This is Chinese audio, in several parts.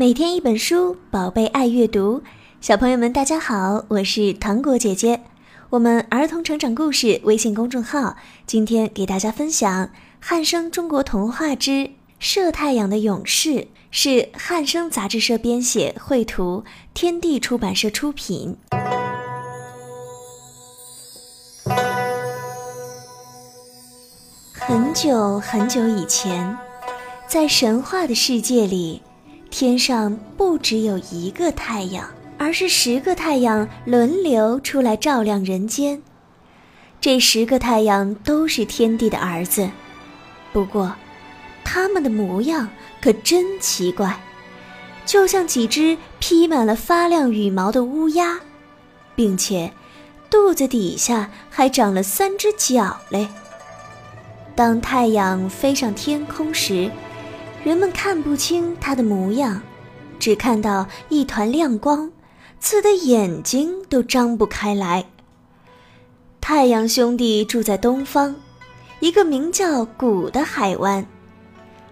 每天一本书，宝贝爱阅读。小朋友们，大家好，我是糖果姐姐。我们儿童成长故事微信公众号今天给大家分享《汉生中国童话之射太阳的勇士》，是汉生杂志社编写，绘图，天地出版社出品。很久很久以前，在神话的世界里。天上不只有一个太阳，而是十个太阳轮流出来照亮人间。这十个太阳都是天帝的儿子，不过，他们的模样可真奇怪，就像几只披满了发亮羽毛的乌鸦，并且肚子底下还长了三只脚嘞。当太阳飞上天空时，人们看不清它的模样，只看到一团亮光，刺得眼睛都张不开来。太阳兄弟住在东方，一个名叫古的海湾，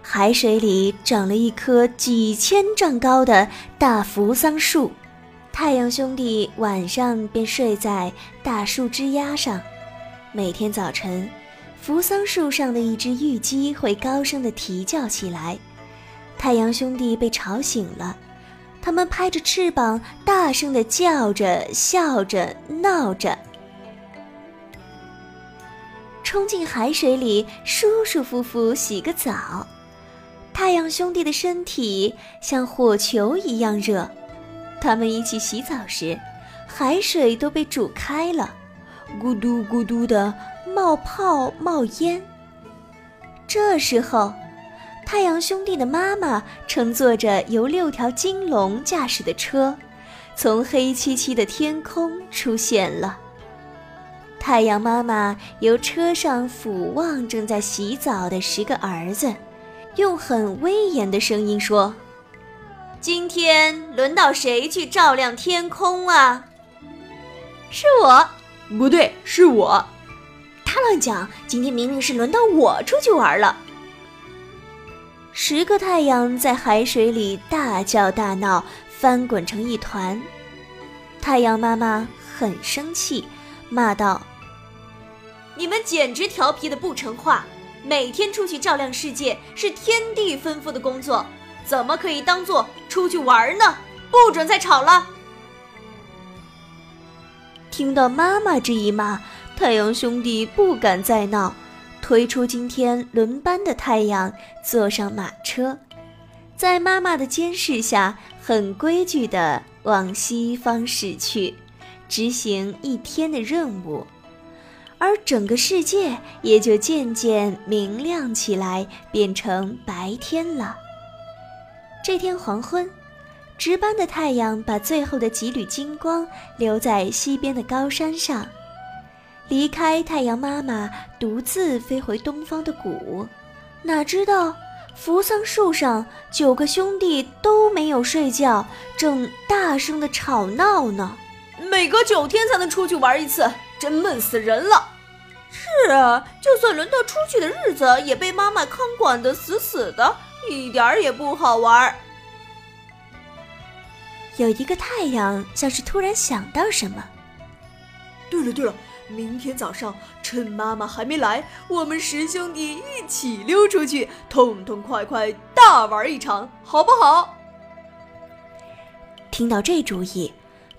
海水里长了一棵几千丈高的大扶桑树。太阳兄弟晚上便睡在大树枝丫上，每天早晨。扶桑树上的一只玉鸡会高声地啼叫起来，太阳兄弟被吵醒了，他们拍着翅膀，大声地叫着、笑着、闹着，冲进海水里，舒舒服服洗个澡。太阳兄弟的身体像火球一样热，他们一起洗澡时，海水都被煮开了，咕嘟咕嘟的。冒泡冒烟。这时候，太阳兄弟的妈妈乘坐着由六条金龙驾驶的车，从黑漆漆的天空出现了。太阳妈妈由车上俯望正在洗澡的十个儿子，用很威严的声音说：“今天轮到谁去照亮天空啊？”“是我。”“不对，是我。”他乱讲！今天明明是轮到我出去玩了。十个太阳在海水里大叫大闹，翻滚成一团。太阳妈妈很生气，骂道：“你们简直调皮的不成话！每天出去照亮世界是天地吩咐的工作，怎么可以当做出去玩呢？不准再吵了！”听到妈妈这一骂。太阳兄弟不敢再闹，推出今天轮班的太阳，坐上马车，在妈妈的监视下，很规矩地往西方驶去，执行一天的任务，而整个世界也就渐渐明亮起来，变成白天了。这天黄昏，值班的太阳把最后的几缕金光留在西边的高山上。离开太阳妈妈，独自飞回东方的谷，哪知道扶桑树上九个兄弟都没有睡觉，正大声的吵闹呢。每隔九天才能出去玩一次，真闷死人了。是啊，就算轮到出去的日子，也被妈妈看管的死死的，一点儿也不好玩。有一个太阳像是突然想到什么，对了对了。明天早上趁妈妈还没来，我们十兄弟一起溜出去，痛痛快快大玩一场，好不好？听到这主意，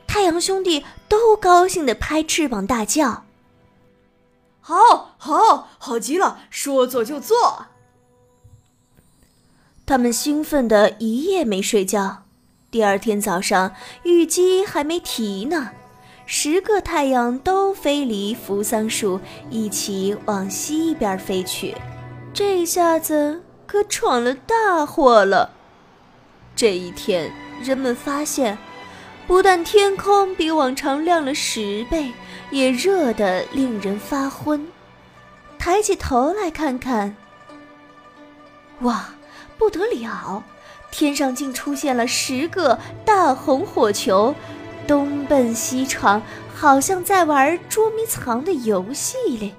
太阳兄弟都高兴的拍翅膀大叫：“好，好，好极了！说做就做。”他们兴奋的一夜没睡觉，第二天早上，玉鸡还没提呢。十个太阳都飞离扶桑树，一起往西边飞去。这下子可闯了大祸了。这一天，人们发现，不但天空比往常亮了十倍，也热得令人发昏。抬起头来看看，哇，不得了！天上竟出现了十个大红火球。东奔西闯，好像在玩捉迷藏的游戏嘞。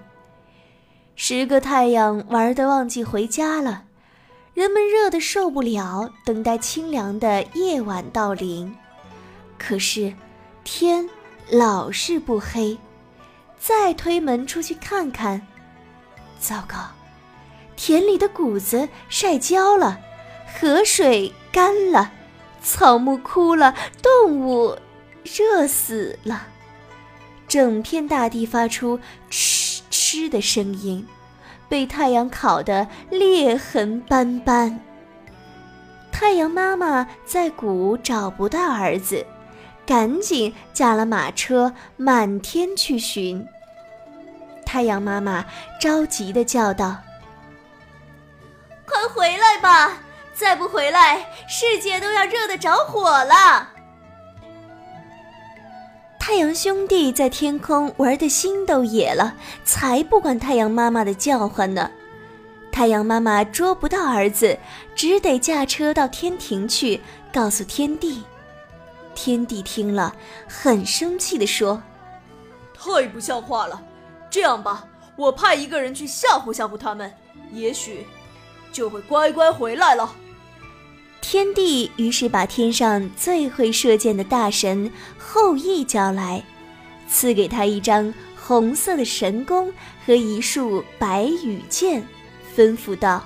十个太阳玩得忘记回家了，人们热得受不了，等待清凉的夜晚到临。可是，天老是不黑。再推门出去看看，糟糕！田里的谷子晒焦了，河水干了，草木枯了，动物热死了。整片大地发出嗤嗤的声音，被太阳烤得裂痕斑斑。太阳妈妈在谷找不到儿子。赶紧驾了马车，满天去寻。太阳妈妈着急的叫道：“快回来吧！再不回来，世界都要热得着火了！”太阳兄弟在天空玩的心都野了，才不管太阳妈妈的叫唤呢。太阳妈妈捉不到儿子，只得驾车到天庭去，告诉天帝。天帝听了，很生气地说：“太不像话了！这样吧，我派一个人去吓唬吓唬他们，也许就会乖乖回来了。”天帝于是把天上最会射箭的大神后羿叫来，赐给他一张红色的神弓和一束白羽箭，吩咐道：“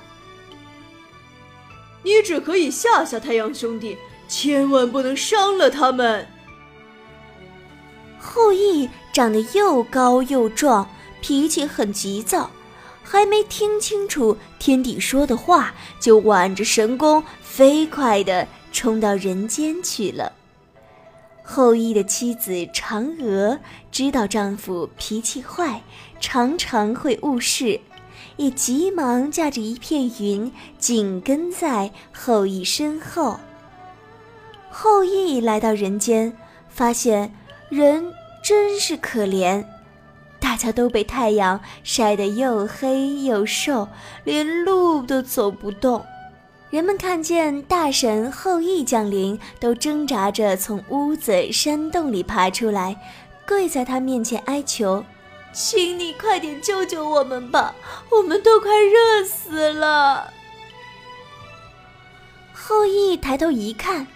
你只可以吓吓太阳兄弟。”千万不能伤了他们。后羿长得又高又壮，脾气很急躁，还没听清楚天帝说的话，就挽着神弓飞快地冲到人间去了。后羿的妻子嫦娥知道丈夫脾气坏，常常会误事，也急忙驾着一片云，紧跟在后羿身后。后羿来到人间，发现人真是可怜，大家都被太阳晒得又黑又瘦，连路都走不动。人们看见大神后羿降临，都挣扎着从屋子、山洞里爬出来，跪在他面前哀求：“请你快点救救我们吧，我们都快热死了。”后羿抬头一看。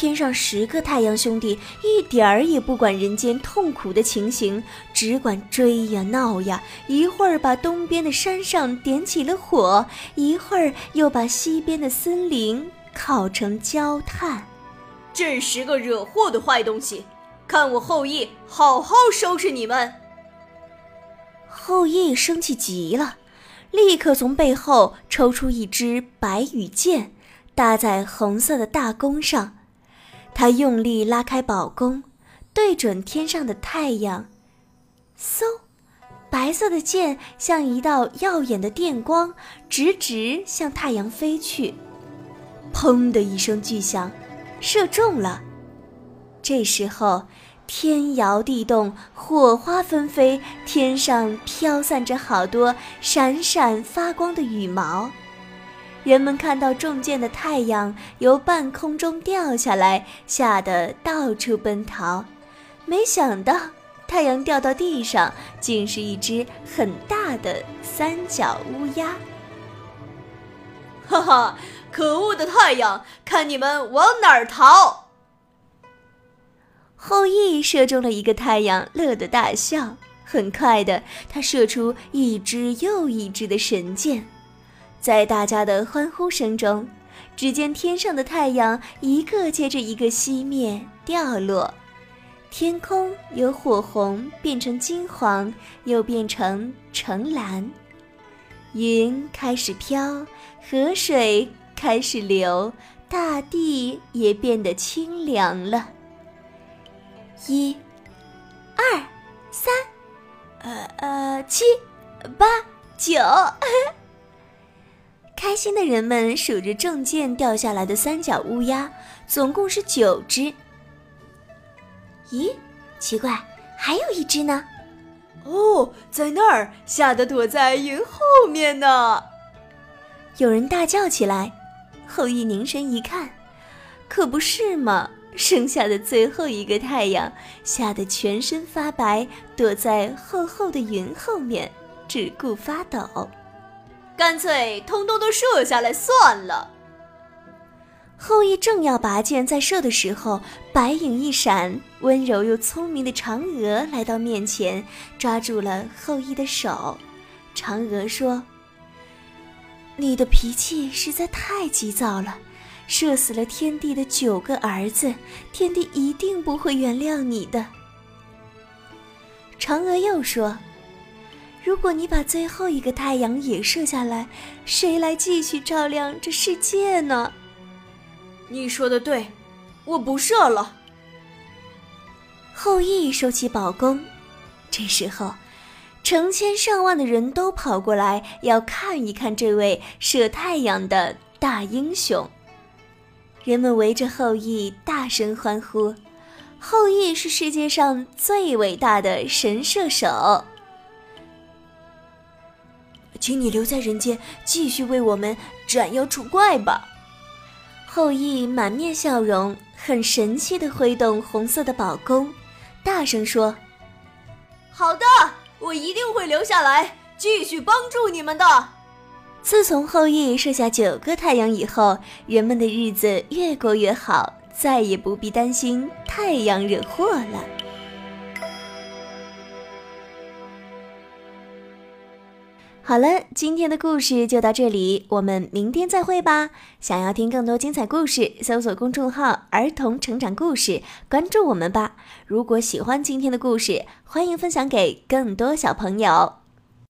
天上十个太阳兄弟一点儿也不管人间痛苦的情形，只管追呀闹呀，一会儿把东边的山上点起了火，一会儿又把西边的森林烤成焦炭。这十个惹祸的坏东西，看我后羿好好收拾你们！后羿生气极了，立刻从背后抽出一支白羽箭，搭在红色的大弓上。他用力拉开宝弓，对准天上的太阳，嗖，白色的箭像一道耀眼的电光，直直向太阳飞去。砰的一声巨响，射中了。这时候，天摇地动，火花纷飞，天上飘散着好多闪闪发光的羽毛。人们看到中箭的太阳由半空中掉下来，吓得到处奔逃。没想到太阳掉到地上，竟是一只很大的三角乌鸦。哈哈，可恶的太阳，看你们往哪儿逃！后羿射中了一个太阳，乐得大笑。很快的，他射出一支又一支的神箭。在大家的欢呼声中，只见天上的太阳一个接着一个熄灭掉落，天空由火红变成金黄，又变成橙蓝，云开始飘，河水开始流，大地也变得清凉了。一、二、三，呃呃，七、八、九。开心的人们数着正件掉下来的三角乌鸦，总共是九只。咦，奇怪，还有一只呢？哦，在那儿，吓得躲在云后面呢。有人大叫起来。后羿凝神一看，可不是嘛！剩下的最后一个太阳吓得全身发白，躲在厚厚的云后面，只顾发抖。干脆通通都射下来算了。后羿正要拔剑再射的时候，白影一闪，温柔又聪明的嫦娥来到面前，抓住了后羿的手。嫦娥说：“你的脾气实在太急躁了，射死了天帝的九个儿子，天帝一定不会原谅你的。”嫦娥又说：“如果你把最后一个太阳也射下来，谁来继续照亮这世界呢？”你说的对，我不射了。后羿收起宝弓，这时候，成千上万的人都跑过来要看一看这位射太阳的大英雄。人们围着后羿大声欢呼：“后羿是世界上最伟大的神射手！”请你留在人间，继续为我们斩妖除怪吧。后羿满面笑容，很神气地挥动红色的宝弓，大声说：“好的，我一定会留下来，继续帮助你们的。”自从后羿射下九个太阳以后，人们的日子越过越好，再也不必担心太阳惹祸了。好了，今天的故事就到这里，我们明天再会吧。想要听更多精彩故事，搜索公众号“儿童成长故事”，关注我们吧。如果喜欢今天的故事，欢迎分享给更多小朋友。